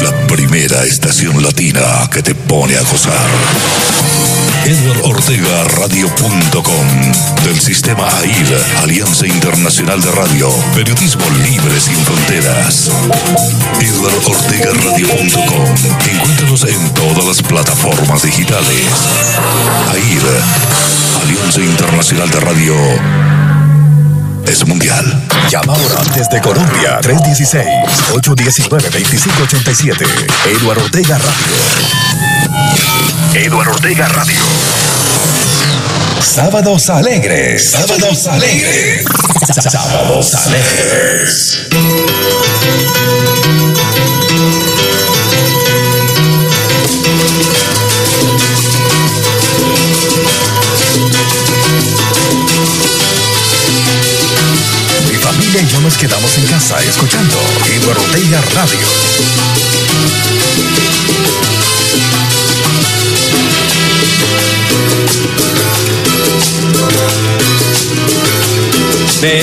La primera estación latina que te pone a gozar. EdwardOrtegaRadio.com del sistema AIR, Alianza Internacional de Radio, Periodismo Libre sin Fronteras. EdwardOrtegaRadio.com Encuéntranos en todas las plataformas digitales. AIR, Alianza Internacional de Radio es mundial. Llama ahora desde Colombia 316-819-2587. Eduardo Ortega Radio. Eduardo Ortega Radio. Sábados alegres. Sábados alegres. Sábados alegres. Y yo nos quedamos en casa escuchando Eduardo Radio. Me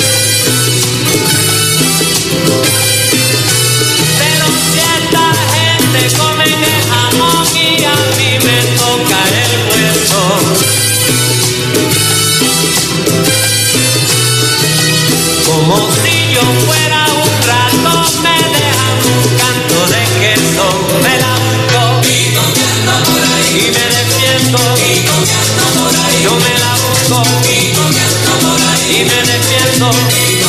busco y me defiendo.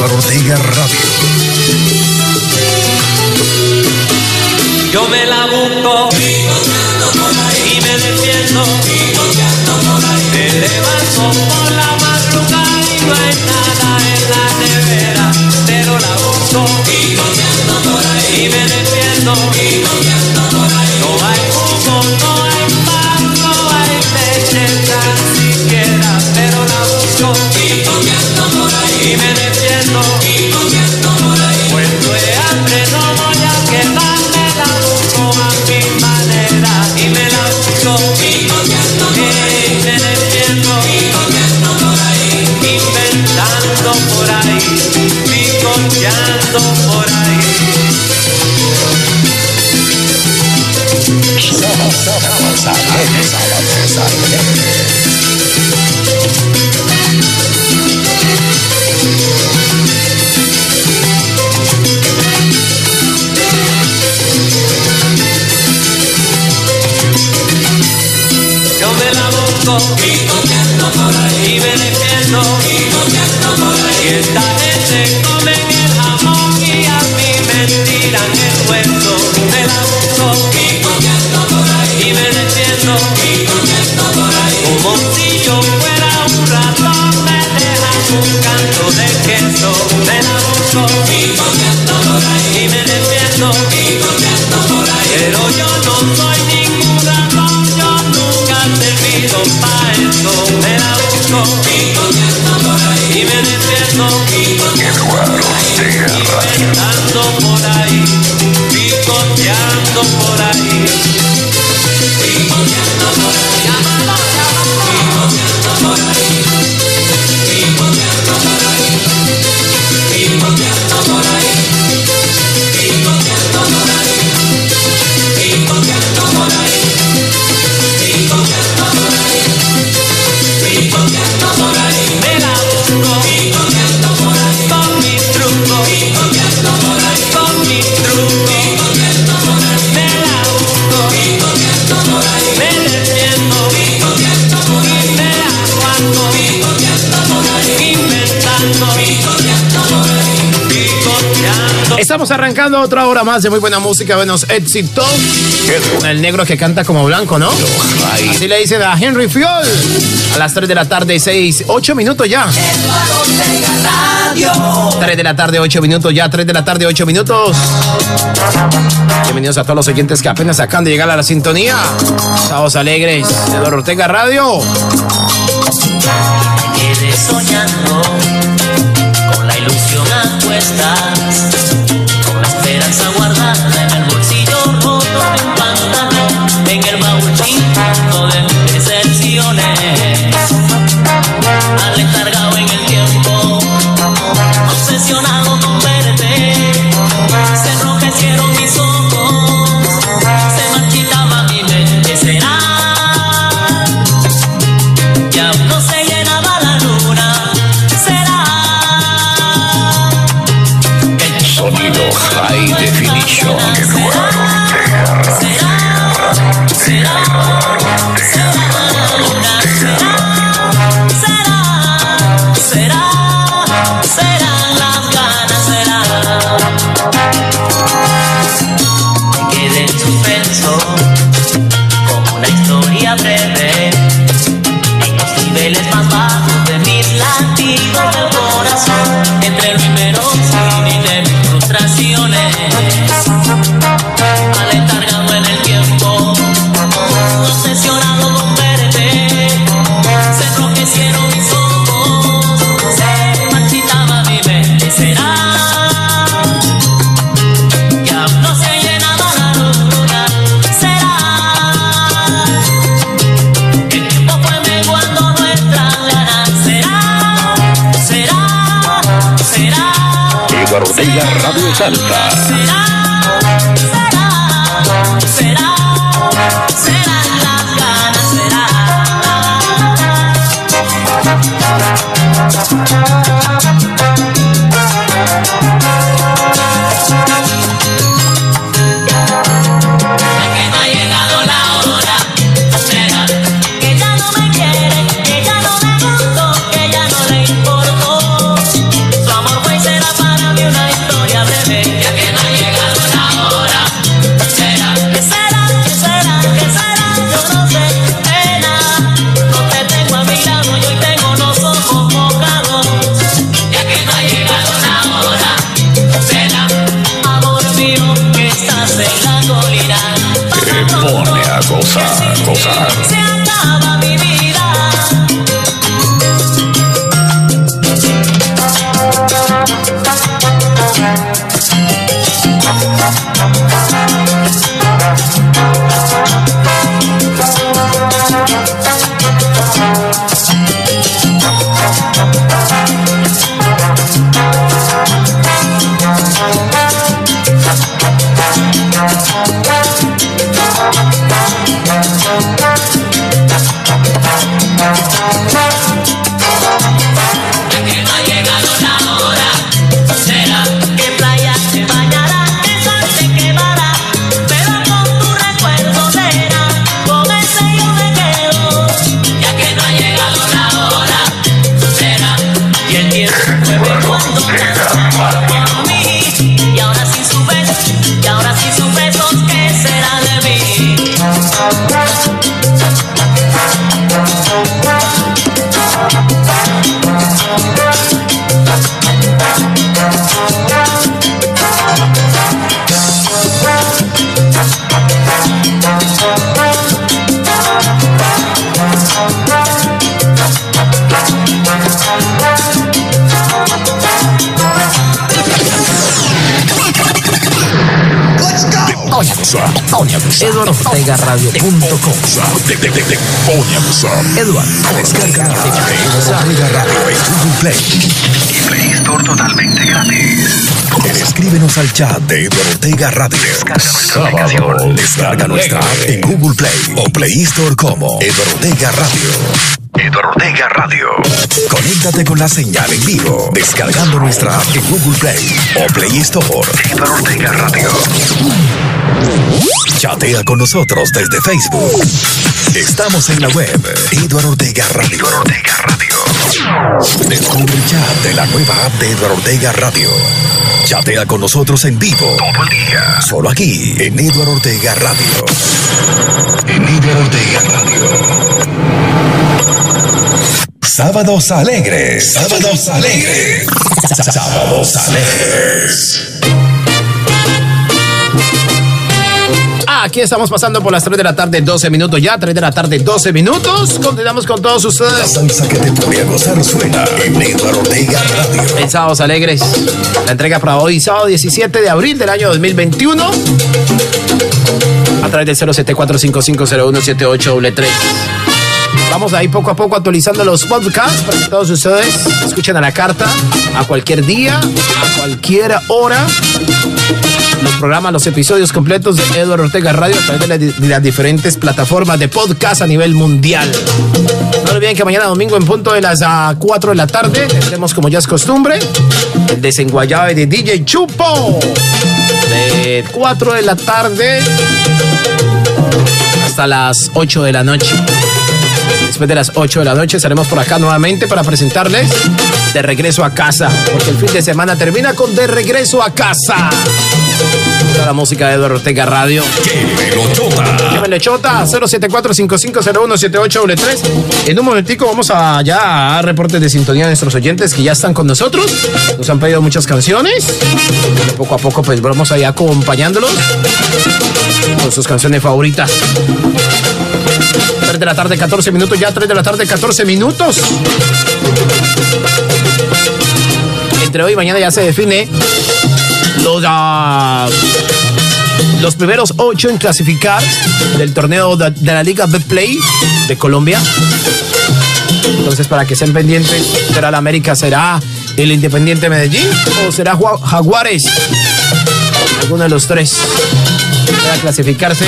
Eduardo Ortega Radio. Yo me la busco y me defiendo. Me levanto por la madrugada y no hay nada en la nevera, pero la busco y me defiendo. digo esto, me la busco y me despierto Inventando por ahí, picoteando por ahí Picoteando por ahí, llámalo, Picoteando por ahí, picoteando por ahí Picoteando por ahí. Estamos arrancando otra hora más de muy buena música, buenos éxitos. El negro que canta como blanco, ¿no? Así le dicen a Henry Fiol. A las 3 de la tarde, 6, 8 minutos ya. 3 de la tarde, 8 minutos ya. 3 de la tarde, 8 minutos. Bienvenidos a todos los oyentes que apenas acaban de llegar a la sintonía. Sábados alegres. Eduardo Ortega Radio. Quedé soñando con la ilusión a Salta. Gozar, EduardoOrtegaRadio.com. Eduardo, Descarga la Ortega Radio en Google Play y Play Store totalmente gratis. Escríbenos al chat de Eduardo Ortega Radio. Sábado. Descarga nuestra app en Google Play o Play Store como Eduardo Ortega Radio. Eduardo Ortega Radio. Conéctate con la señal en vivo descargando nuestra app en Google Play o Play Store. Eduardo Ortega Radio. Chatea con nosotros desde Facebook. Estamos en la web Eduardo Ortega Radio. Eduardo Ortega Radio. Descubre el chat de la nueva app de Eduardo Ortega Radio. Chatea con nosotros en vivo todo el día. Solo aquí en Eduardo Ortega Radio. En Eduardo Ortega Radio. Sábados alegres. Sábados alegres. Sábados alegres. Aquí estamos pasando por las 3 de la tarde, 12 minutos ya, 3 de la tarde, 12 minutos. Continuamos con todos La ustedes. salsa que te pone a gozar suena en Eduardo Ortega Radio. En Sábados Alegres. La entrega para hoy, sábado 17 de abril del año 2021. A través del 0745501783. Vamos ahí poco a poco actualizando los podcasts para que todos ustedes escuchen a la carta, a cualquier día, a cualquier hora. Los programas, los episodios completos de Eduardo Ortega Radio a través de, de las diferentes plataformas de podcast a nivel mundial. No olviden que mañana domingo en punto de las ah, 4 de la tarde tendremos como ya es costumbre el desenguayabe de DJ Chupo. De 4 de la tarde hasta las 8 de la noche. Después de las 8 de la noche. Estaremos por acá nuevamente para presentarles De Regreso a Casa, porque el fin de semana termina con De Regreso a Casa. La música de Eduardo Ortega Radio. Llámenle Chota 074-5501-7833. En un momentico vamos a ya a reportes de sintonía de nuestros oyentes que ya están con nosotros. Nos han pedido muchas canciones. Poco a poco pues vamos allá acompañándolos con sus canciones favoritas. 3 de la tarde, 14 minutos, ya 3 de la tarde, 14 minutos. Entre hoy y mañana ya se define los, ah, los primeros ocho en clasificar del torneo de, la Liga Betplay de Colombia. Entonces, para que estén pendientes, será la América, será el Independiente Medellín o será Jaguares. Alguno de los tres para clasificarse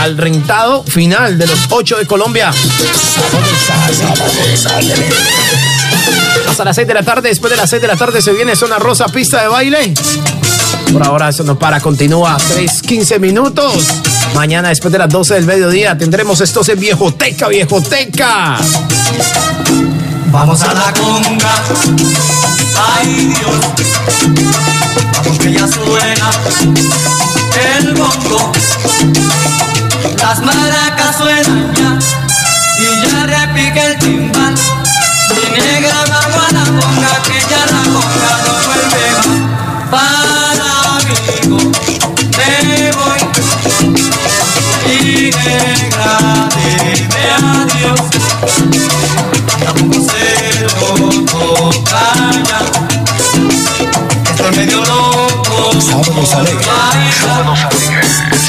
al rentado final de los ocho de Colombia. Hasta las 6 de la tarde, después de las 6 de la tarde se viene Zona Rosa, pista de baile. Por ahora eso no para, continúa 3, 15 minutos. Mañana después de las 12 del mediodía tendremos estos en Viejoteca, Viejoteca. Vamos a la conga, ay Dios, vamos que ya suena el bongo, las maracas suenan ya y ya repica el timbal. Mi negra vamos a la conga, que ya la conga no vuelve más. Para amigo, me voy y negra, dime adiós. Tampoco se lo ya. Estoy medio loco. Sábados alegres. Baila. Para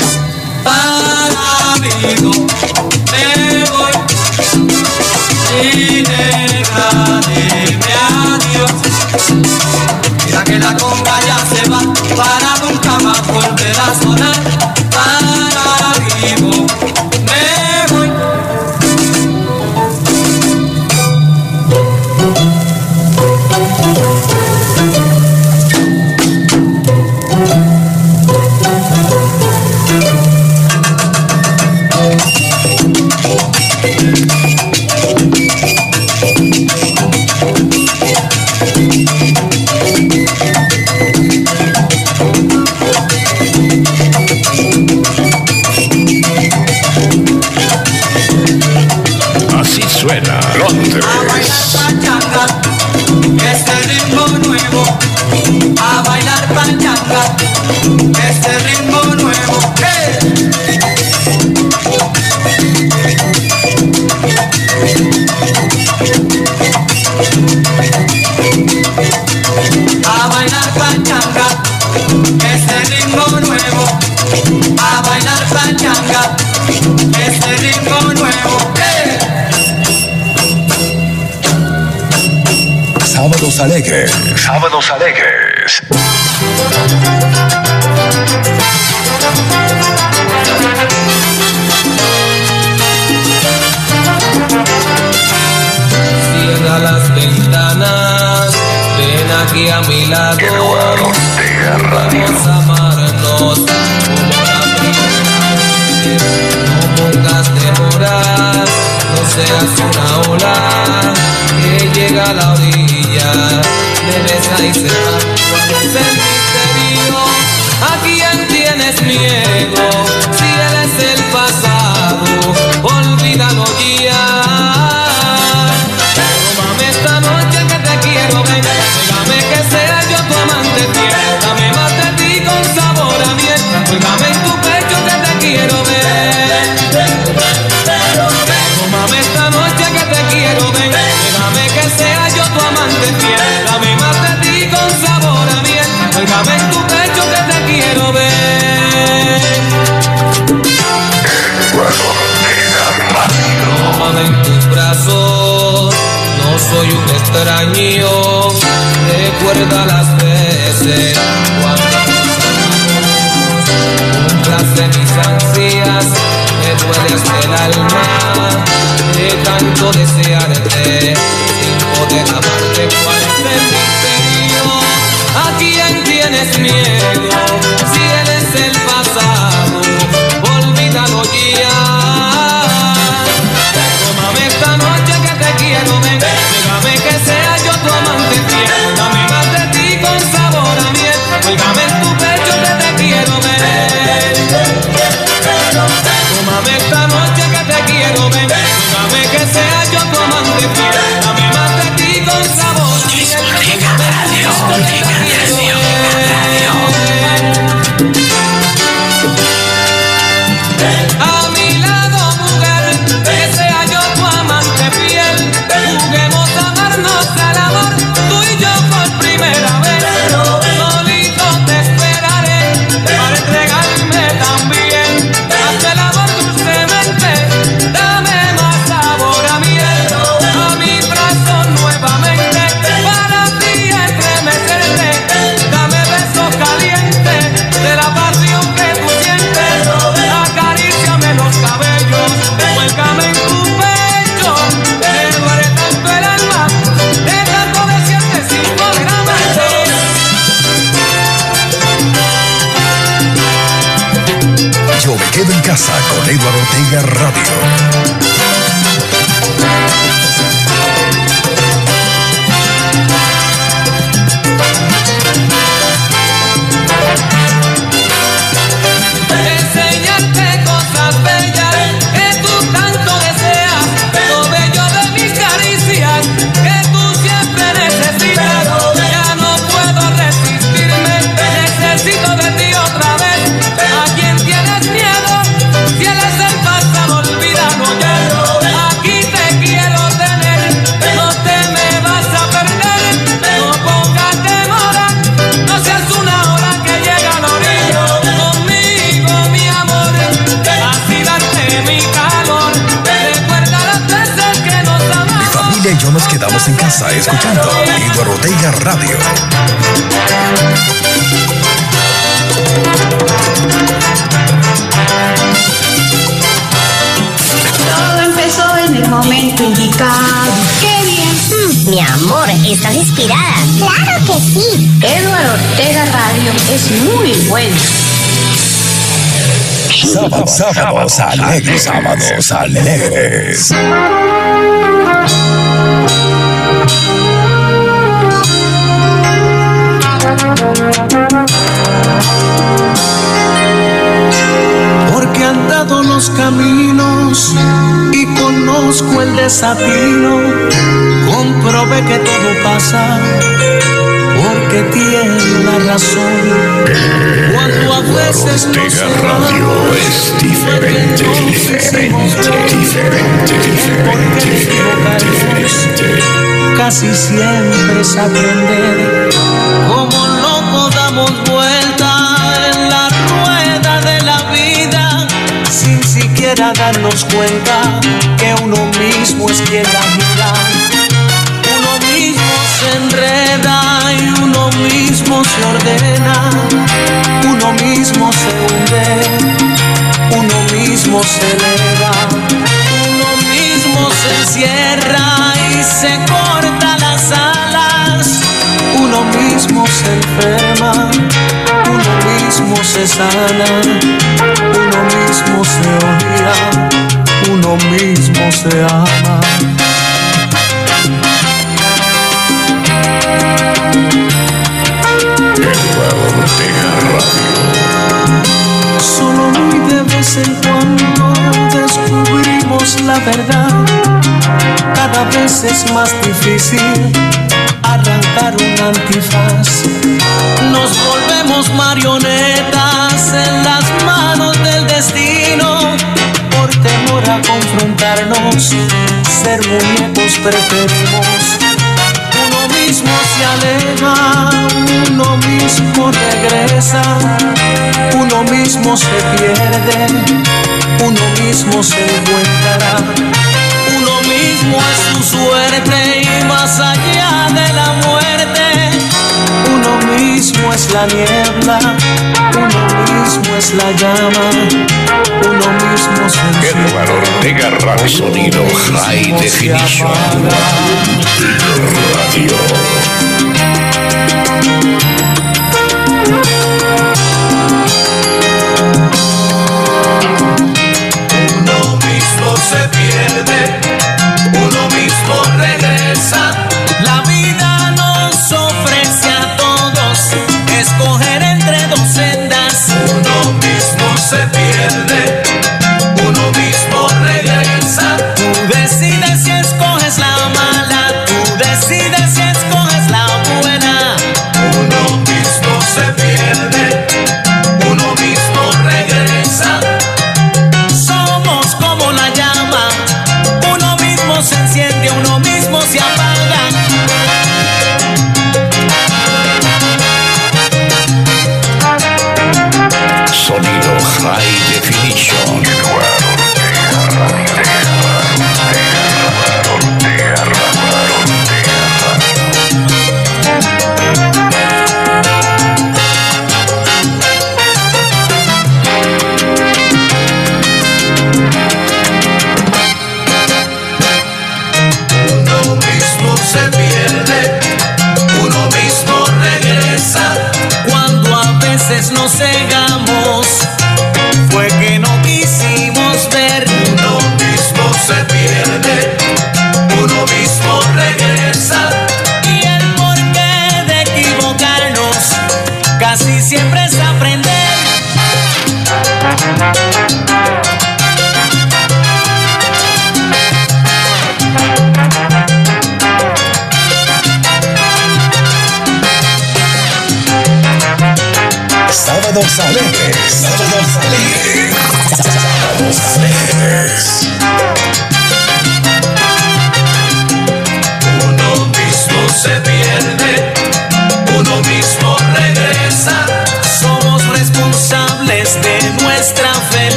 Sábados alegres. Cierra las ventanas, ven aquí a mi lado. Que no Ortega Radio. No pongas demoras, no seas una ola que llega la hora. nice and recuerda las veces cuando nos de mis ansias, me duele el alma de tanto desearte. ¡Qué bien! Mm, mi amor, ¿estás inspirada? ¡Claro que sí! Eduardo Ortega Radio es muy bueno. Sábado, sábados alegres, sábados alegres. andado los caminos y conozco el desatino. Comprobé que todo pasa porque tiene la razón. Cuando a veces nos radio es diferente, diferente, diferente, diferente, Casi siempre es aprender cómo lo podamos volver. Darnos cuenta que uno mismo es quien la gira. Uno mismo se enreda y uno mismo se ordena. Uno mismo se hunde, uno mismo se eleva. Uno mismo se encierra y se corta las alas. Uno mismo se enferma, mismo se sana, uno mismo se odia, uno mismo se ama. Solo muy de vez en cuando descubrimos la verdad. Cada vez es más difícil arrancar un antifaz. Nos volvemos marionetas en las manos del destino. Por temor a confrontarnos, ser muñecos preferimos. Uno mismo se aleja, uno mismo regresa, uno mismo se pierde, uno mismo se encuentra, uno mismo es su suerte y más allá de la muerte, uno mismo es la niebla, uno mismo es la llama, uno mismo se Eduardo Ortega Radio. Sonido High Definition. Radio.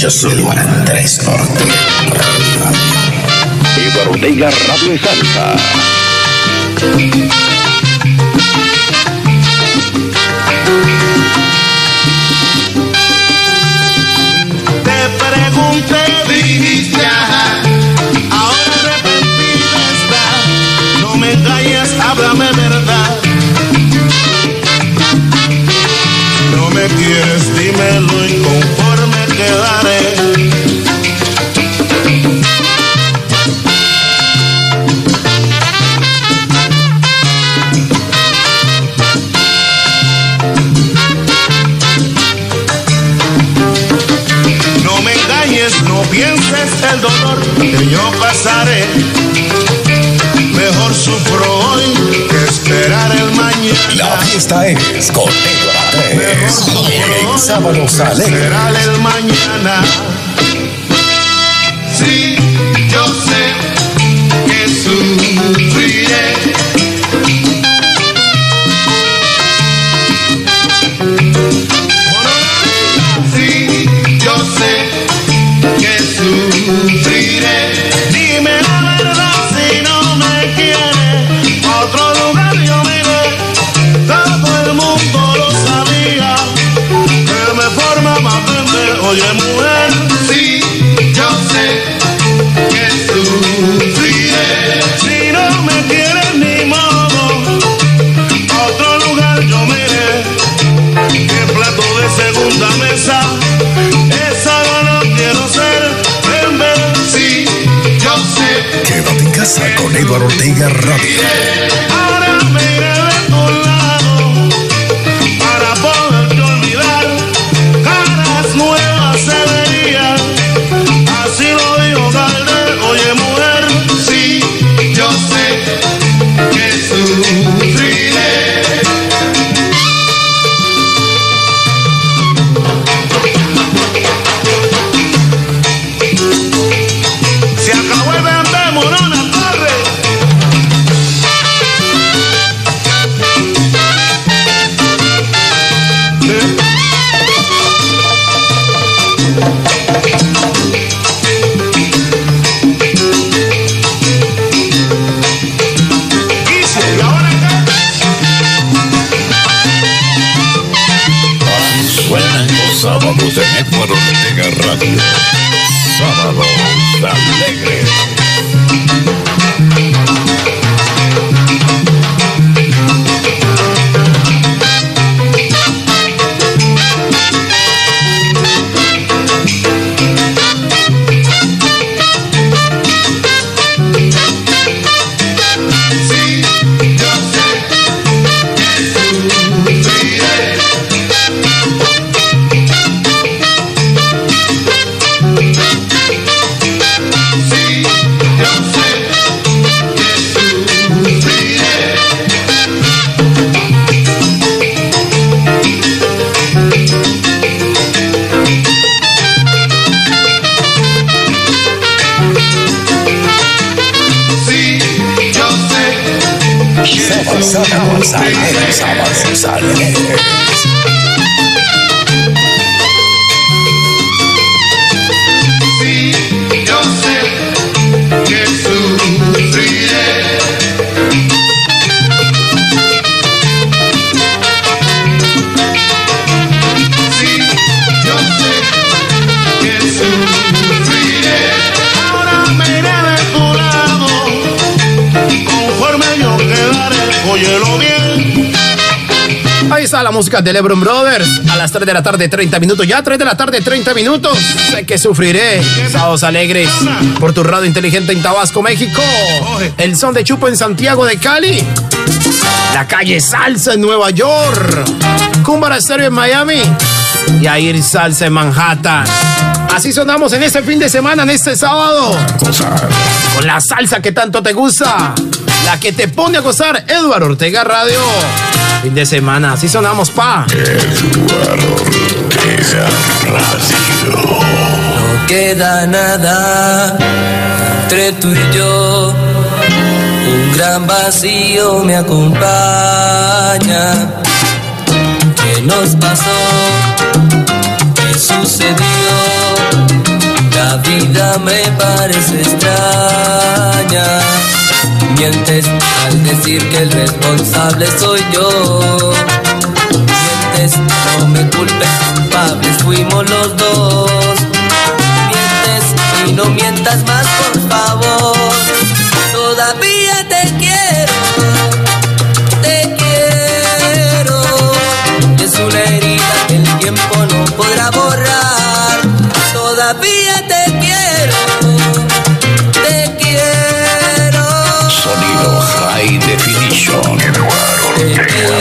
Yo soy Juan Andrés Ortega. Eduardo Ortega Radio Salsa. Sábados Esperar Alegres. el mañana. De Lebron Brothers. A las 3 de la tarde, 30 minutos. Ya 3 de la tarde, 30 minutos. Sé que sufriré. Sábados alegres. Por tu radio inteligente en Tabasco, México. El son de Chupo en Santiago de Cali. La calle Salsa en Nueva York. Cumbara Estéreo en Miami. Y Air Salsa en Manhattan. Así sonamos en este fin de semana, en este sábado. Con la salsa que tanto te gusta. La que te pone a gozar, Eduardo Ortega Radio. Fin de semana, así sonamos, pa. No queda nada entre tú y yo. Un gran vacío me acompaña. ¿Qué nos pasó? ¿Qué sucedió? La vida me parece extraña. Mientes al decir que el responsable soy yo. Mientes, no me culpes, culpables fuimos los dos. Mientes y no mientas más, por favor. Todavía te quiero, te quiero. Es una herida que el tiempo no podrá borrar. Todavía Te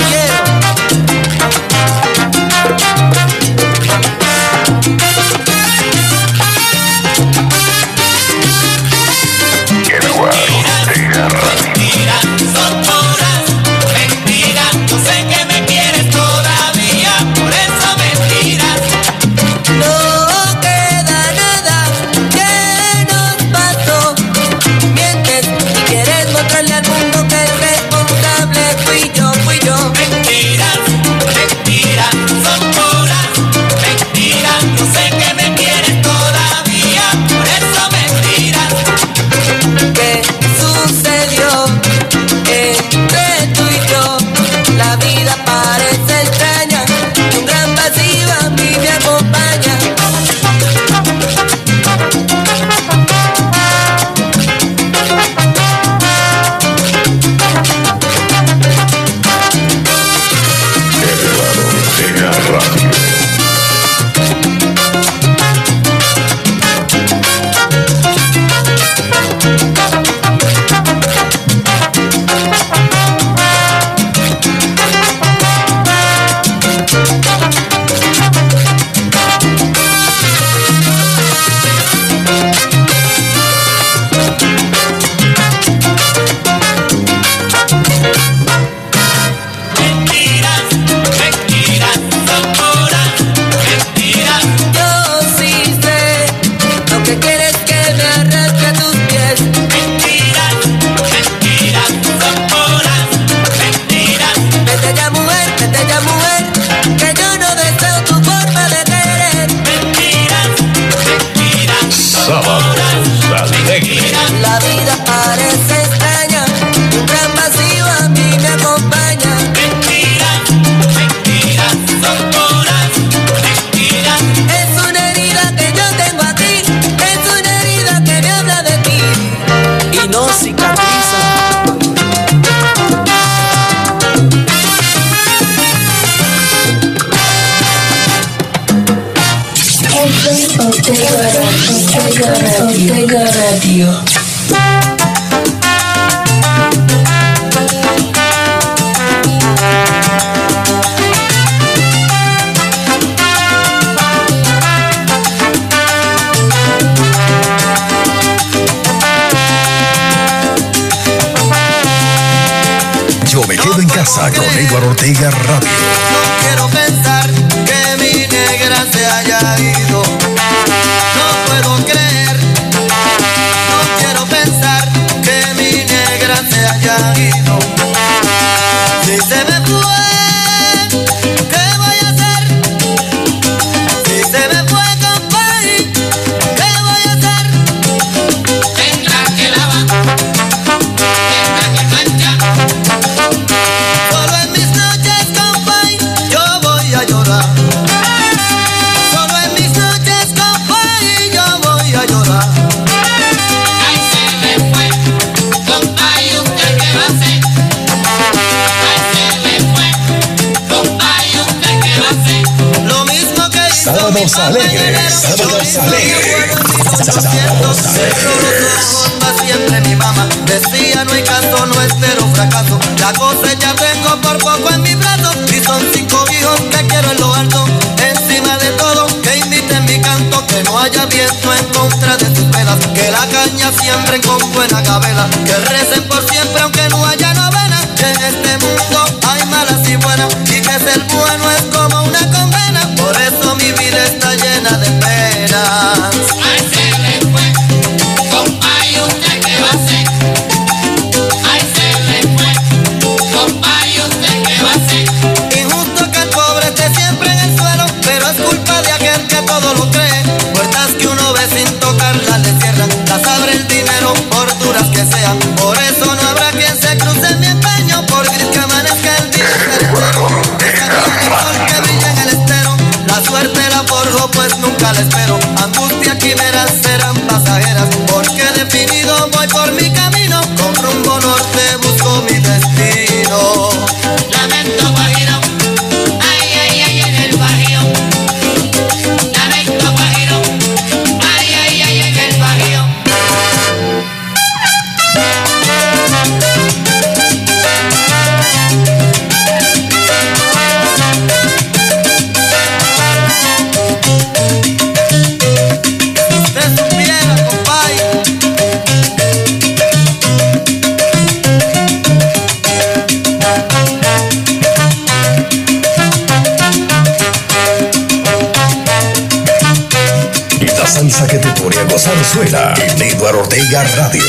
Yeah. Vega Sábados alegres. Sábados alegres. Sábados alegres. Siempre mi mamá decía no hay canto, no espero fracaso. La cosecha tengo por poco en mi brazo y son cinco hijos que quiero en lo alto. Encima de todo que inviten mi canto, que no haya viento en contra de sus penas, que la caña siempre con buena cabela, que recen por siempre aunque no haya novena. Que en este mundo hay malas y buenas y que ser bueno es como Ay se le fue, compa y usted que va a ser A ese le fue, compa y usted que va a ser Injusto que el pobre esté siempre en el suelo Pero es culpa de aquel que todo lo cree. Puertas que uno ve sin tocarlas le cierran Las abre el dinero, por duras que sean. Por eso no habrá quien se cruce mi pues nunca la espero. Angustia, quimeras serán pasajeras, porque definido voy por mi camino con rumbo norte. salsa que te pone a gozar suena en Eduardo Ortega Radio.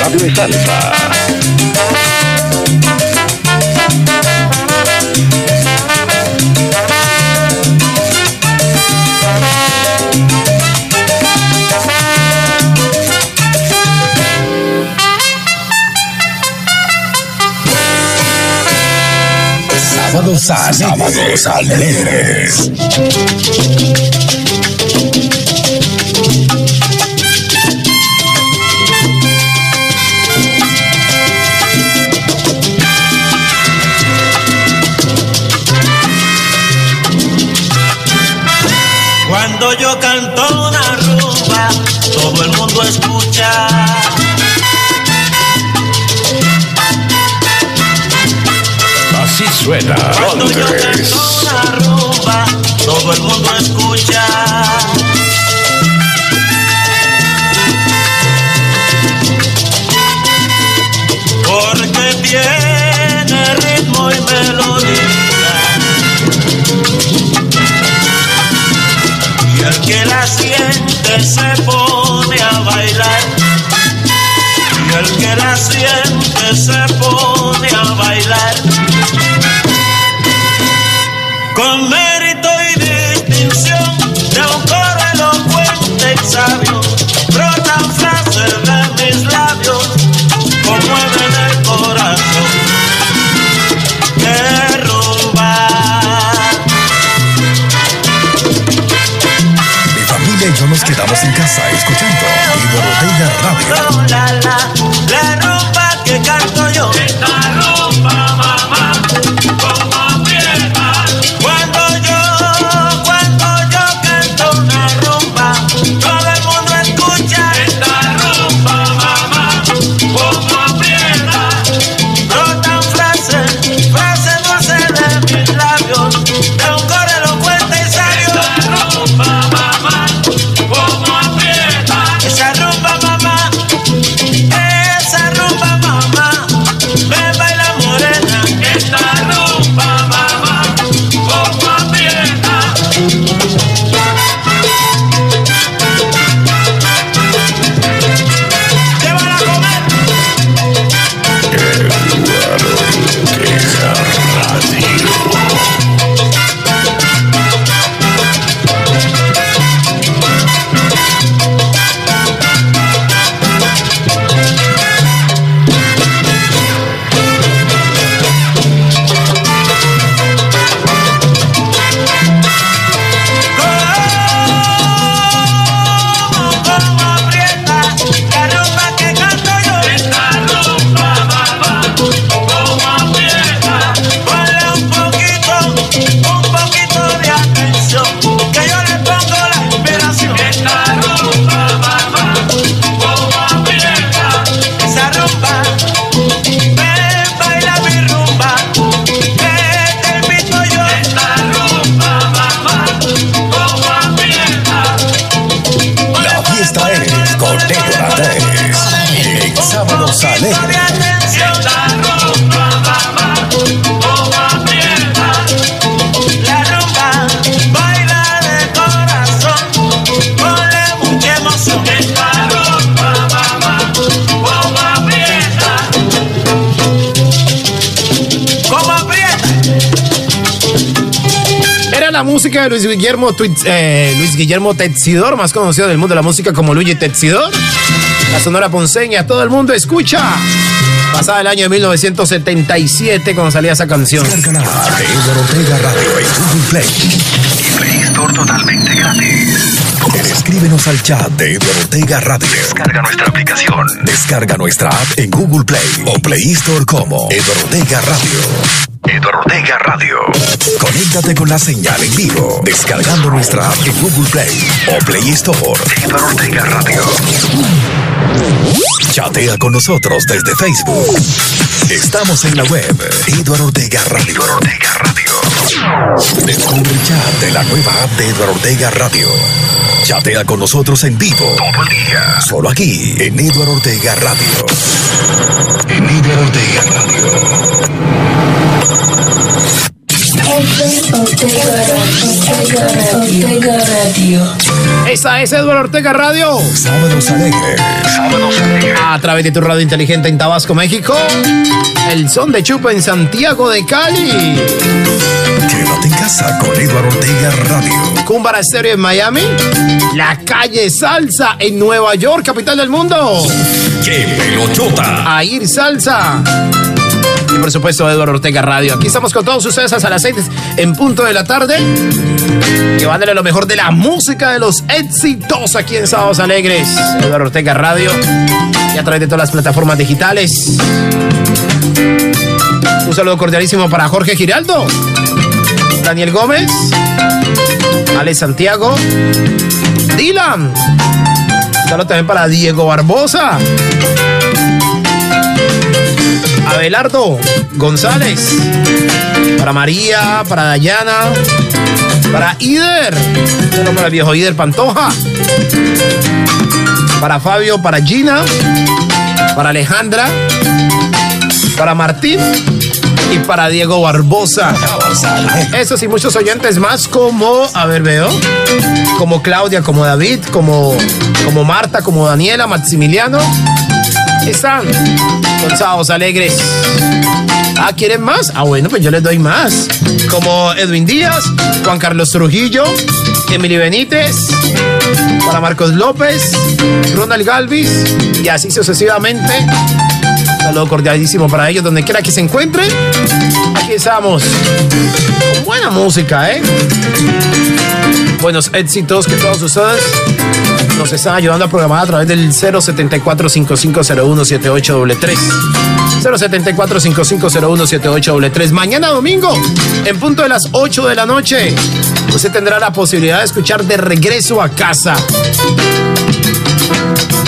Radio es Alfa. sábados alegres. Así suena. Cuando yo canto la todo el mundo escucha. El que la siente se pone a bailar. Y el que la siente se pone a bailar. Con la, la Era la música de Luis Guillermo, eh, Luis Guillermo más conocido del mundo de la música como Luigi Tetsidor. La sonora ponceña, todo el mundo escucha. Pasada el año de 1977 cuando salía esa canción. Descárgala de Eduardo Ortega Radio en Google Play. Y Play Store totalmente gratis. Escríbenos al chat de Eduardo Ortega Radio. Descarga nuestra aplicación. Descarga nuestra app en Google Play o Play Store como Eduardo Ortega Radio. Eduardo Ortega Radio. Conéctate con la señal en vivo. Descargando nuestra app en Google Play o Play Store. Eduardo Ortega Radio. Chatea con nosotros desde Facebook. Estamos en la web. Eduardo Ortega Radio. Eduardo Ortega Radio. Descubre el chat de la nueva app de Eduardo Ortega Radio. Chatea con nosotros en vivo. Todo el día. Solo aquí en Eduardo Ortega Radio. En Eduardo Ortega Radio. Ortega Radio. Ortega Radio. Esa es Eduardo Ortega Radio. Sábados Alegres. Sábados Alegres. A través de tu radio inteligente en Tabasco, México. El son de Chupa en Santiago de Cali. Quédate en casa con Eduardo Ortega Radio. Cumbara Estéreo en Miami. La calle Salsa en Nueva York, capital del mundo. ¡Qué pelochota! A ir Salsa. Y por supuesto, Eduardo Ortega Radio. Aquí estamos con todos ustedes hasta las 6 en punto de la tarde. Llevándole lo mejor de la música de los éxitos aquí en Sábados Alegres. Eduardo Ortega Radio. Y a través de todas las plataformas digitales. Un saludo cordialísimo para Jorge Giraldo. Daniel Gómez. Ale Santiago. Dylan. Saludo también para Diego Barbosa. Abelardo González. Para María, para Dayana, para Ider. Saludo para el viejo Ider Pantoja. Para Fabio, para Gina, para Alejandra, para Martín y para Diego Barbosa. Esos y muchos oyentes más como, a ver, veo, como Claudia, como David, como, como Marta, como Daniela, Maximiliano. Están con Sábados Alegres. Ah, ¿quieren más? Ah, bueno, pues yo les doy más. Como Edwin Díaz, Juan Carlos Trujillo, Emily Benítez, para Marcos López, Ronald Galvis y así sucesivamente. Saludo cordialísimo para ellos, donde quiera que se encuentren. Aquí estamos. Con buena música, ¿eh? Buenos éxitos que todos ustedes nos están ayudando a programar a través del 074-5501-7833. 074-5501-7833. Mañana domingo, en punto de las 8 de la noche, usted tendrá la posibilidad de escuchar de regreso a casa.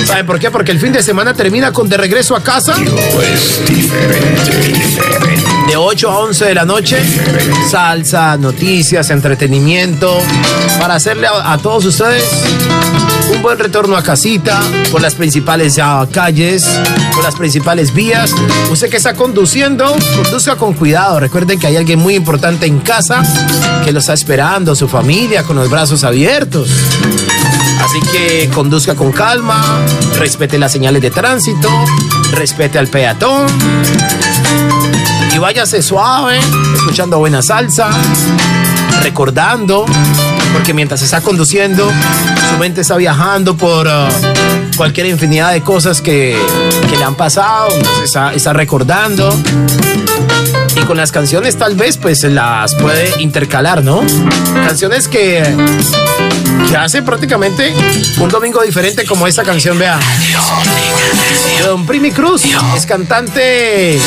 ¿Saben por qué? Porque el fin de semana termina con de regreso a casa. Es diferente, diferente. 8 a 11 de la noche, salsa, noticias, entretenimiento, para hacerle a, todos ustedes un buen retorno a casita, por las principales calles, por las principales vías. Usted que está conduciendo, conduzca con cuidado. Recuerden que hay alguien muy importante en casa que lo está esperando, su familia, con los brazos abiertos. Así que conduzca con calma, respete las señales de tránsito, respete al peatón váyase suave, escuchando buena salsa, recordando, porque mientras está conduciendo, su mente está viajando por uh, cualquier infinidad de cosas que, que le han pasado, está, está recordando. Con las canciones tal vez pues las puede intercalar, ¿no? Canciones que, que hace prácticamente un domingo diferente como esta canción, vea. Don Primi Cruz, es cantante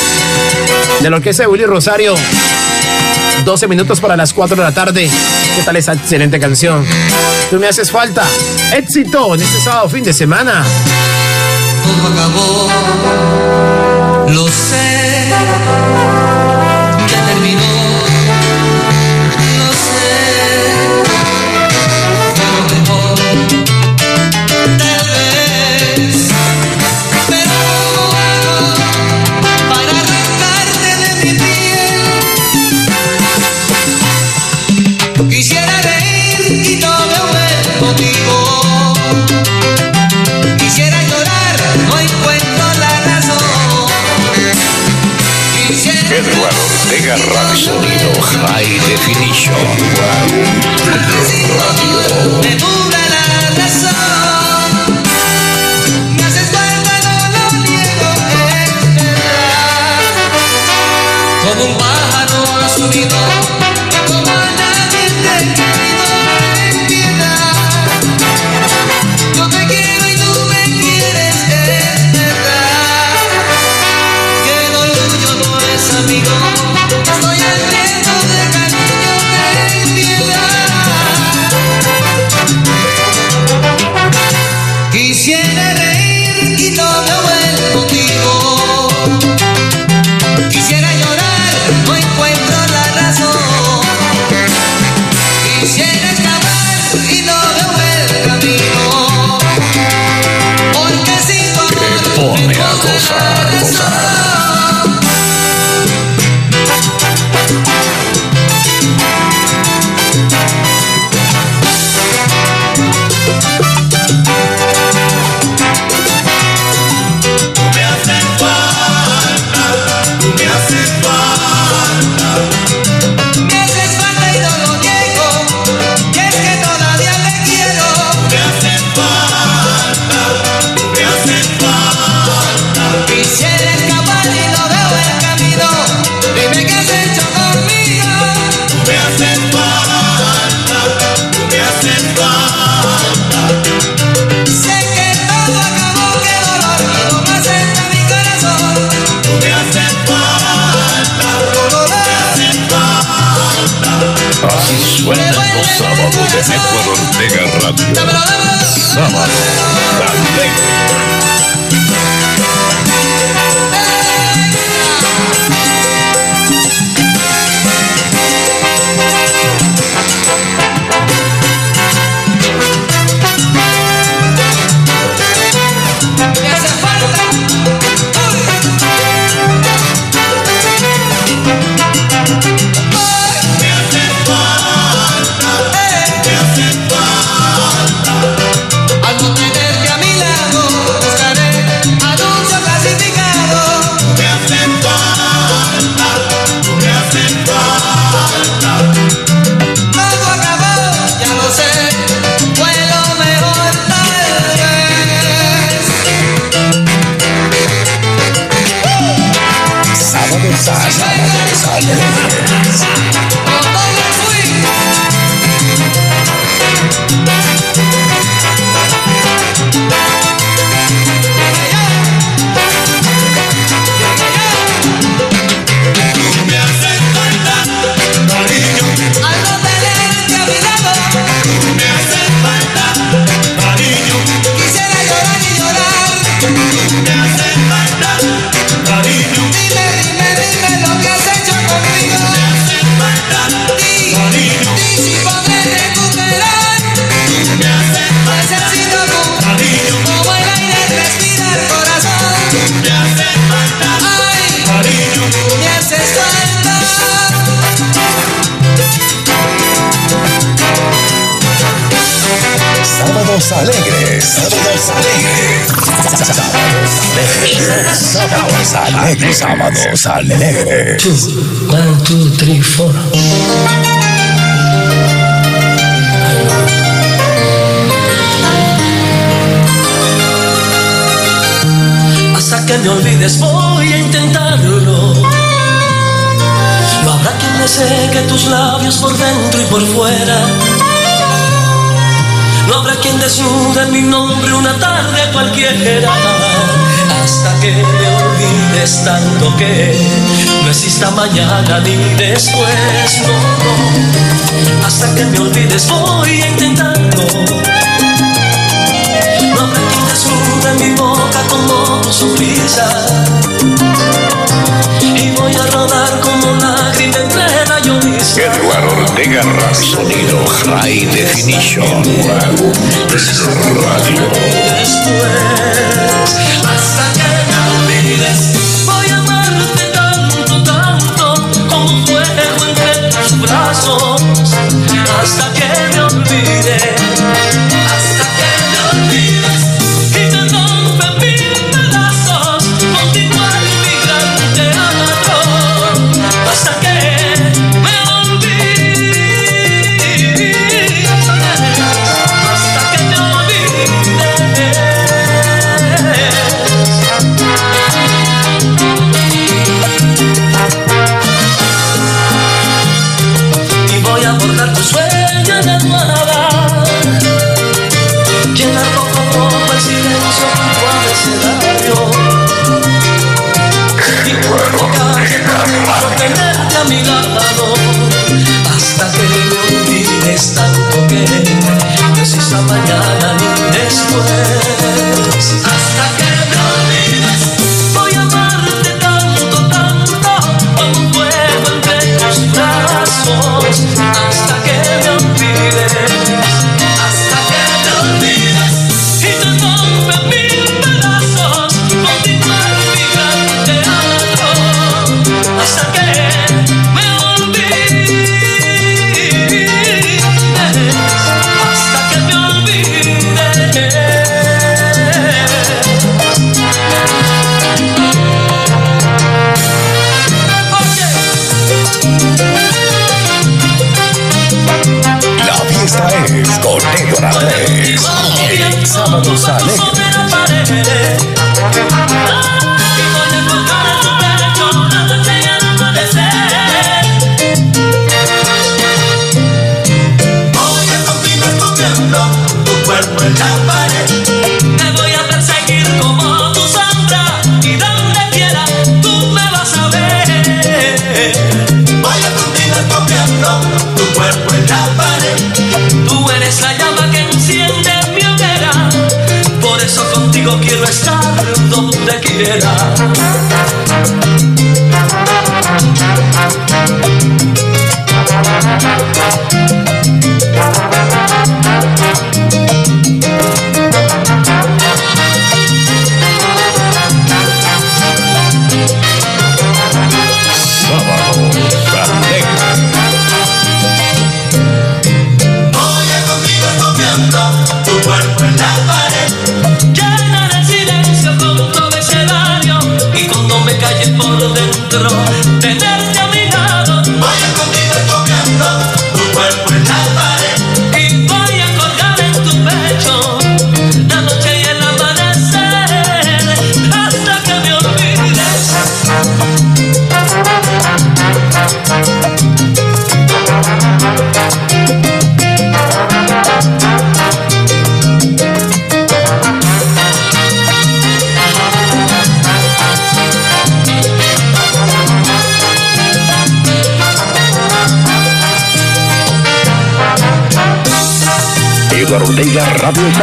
de lo que es Willy Rosario. 12 minutos para las 4 de la tarde. ¿Qué tal esa excelente canción? Tú me haces falta. Éxito en este sábado fin de semana. todo acabó. Lo sé, Sonido High Definition. me nubla la razón. Me haces falta, no lo niego. Como un pájaro asumido, como a nadie te he querido en piedad. Yo te quiero y tú me quieres, es verdad. Que doy tuyo no es amigo. Así suenan los sábados de Eduardo Ortega Radio. Sábado. Dale. Sábados alegres. Sábados alegres. Two, one, two, three. Hasta que me olvides voy a intentarlo. No habrá quien me seque tus labios por dentro y por fuera. No habrá quien desnude mi nombre una tarde cualquiera. Hasta que me olvides tanto que no exista mañana ni después. No. Hasta que me olvides voy a intentarlo. No habrá quien desnude mi boca como tu sonrisa. Y voy a rodar como la Eduardo Ortega. Sonido High Definition. Radio. Después, hasta que me olvides, voy a amarte tanto, tanto, como un fuego entre tus brazos. Hasta que me olvides,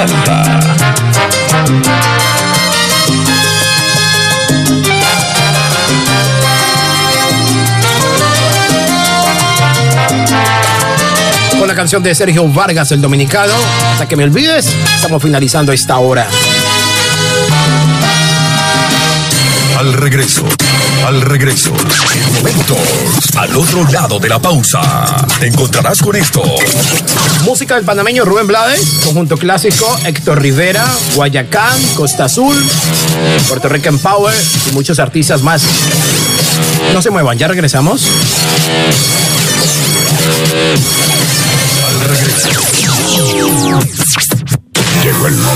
Con la canción de Sergio Vargas, el dominicano. Hasta que me olvides, estamos finalizando esta hora. Al regreso, al regreso, en momentos Al otro lado de la pausa, te encontrarás con esto. Música del panameño Rubén Blades, conjunto clásico Héctor Rivera, Guayacán, Costa Azul, Puerto Rican Power y muchos artistas más. No se muevan, ya regresamos. Llegó el momento.